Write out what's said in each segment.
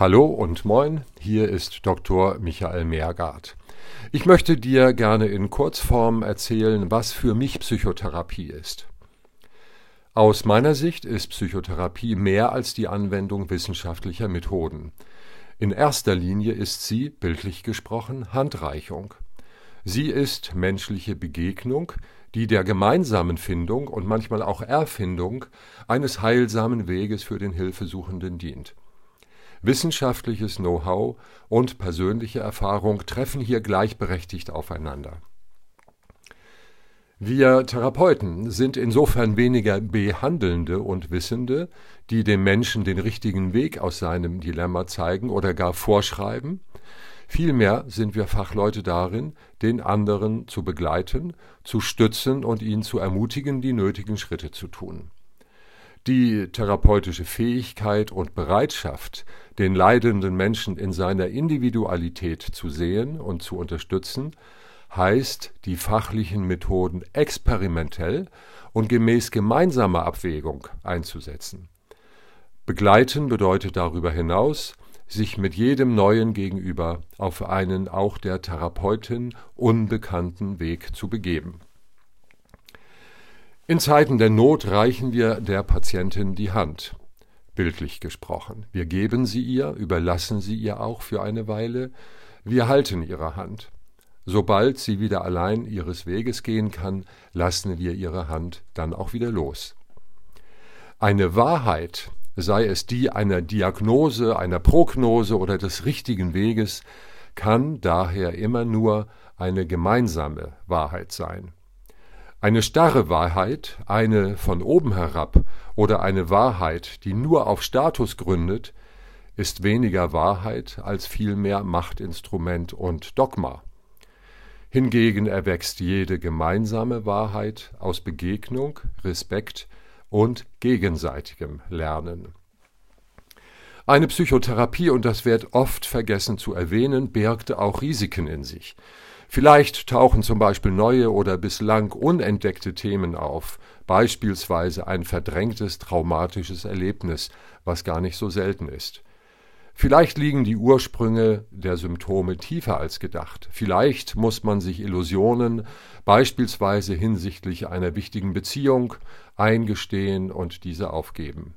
Hallo und moin, hier ist Dr. Michael Meergart. Ich möchte dir gerne in Kurzform erzählen, was für mich Psychotherapie ist. Aus meiner Sicht ist Psychotherapie mehr als die Anwendung wissenschaftlicher Methoden. In erster Linie ist sie, bildlich gesprochen, Handreichung. Sie ist menschliche Begegnung, die der gemeinsamen Findung und manchmal auch Erfindung eines heilsamen Weges für den Hilfesuchenden dient. Wissenschaftliches Know-how und persönliche Erfahrung treffen hier gleichberechtigt aufeinander. Wir Therapeuten sind insofern weniger Behandelnde und Wissende, die dem Menschen den richtigen Weg aus seinem Dilemma zeigen oder gar vorschreiben. Vielmehr sind wir Fachleute darin, den anderen zu begleiten, zu stützen und ihn zu ermutigen, die nötigen Schritte zu tun. Die therapeutische Fähigkeit und Bereitschaft, den leidenden Menschen in seiner Individualität zu sehen und zu unterstützen, heißt, die fachlichen Methoden experimentell und gemäß gemeinsamer Abwägung einzusetzen. Begleiten bedeutet darüber hinaus, sich mit jedem Neuen gegenüber auf einen auch der Therapeutin unbekannten Weg zu begeben. In Zeiten der Not reichen wir der Patientin die Hand, bildlich gesprochen. Wir geben sie ihr, überlassen sie ihr auch für eine Weile, wir halten ihre Hand. Sobald sie wieder allein ihres Weges gehen kann, lassen wir ihre Hand dann auch wieder los. Eine Wahrheit, sei es die einer Diagnose, einer Prognose oder des richtigen Weges, kann daher immer nur eine gemeinsame Wahrheit sein. Eine starre Wahrheit, eine von oben herab oder eine Wahrheit, die nur auf Status gründet, ist weniger Wahrheit als vielmehr Machtinstrument und Dogma. Hingegen erwächst jede gemeinsame Wahrheit aus Begegnung, Respekt und gegenseitigem Lernen. Eine Psychotherapie, und das wird oft vergessen zu erwähnen, birgte auch Risiken in sich. Vielleicht tauchen zum Beispiel neue oder bislang unentdeckte Themen auf, beispielsweise ein verdrängtes traumatisches Erlebnis, was gar nicht so selten ist. Vielleicht liegen die Ursprünge der Symptome tiefer als gedacht. Vielleicht muss man sich Illusionen, beispielsweise hinsichtlich einer wichtigen Beziehung, eingestehen und diese aufgeben.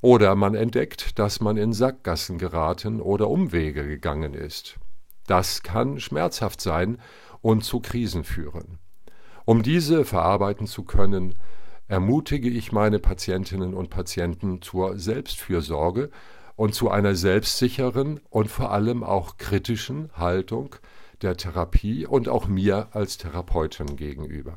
Oder man entdeckt, dass man in Sackgassen geraten oder Umwege gegangen ist. Das kann schmerzhaft sein und zu Krisen führen. Um diese verarbeiten zu können, ermutige ich meine Patientinnen und Patienten zur Selbstfürsorge und zu einer selbstsicheren und vor allem auch kritischen Haltung der Therapie und auch mir als Therapeutin gegenüber.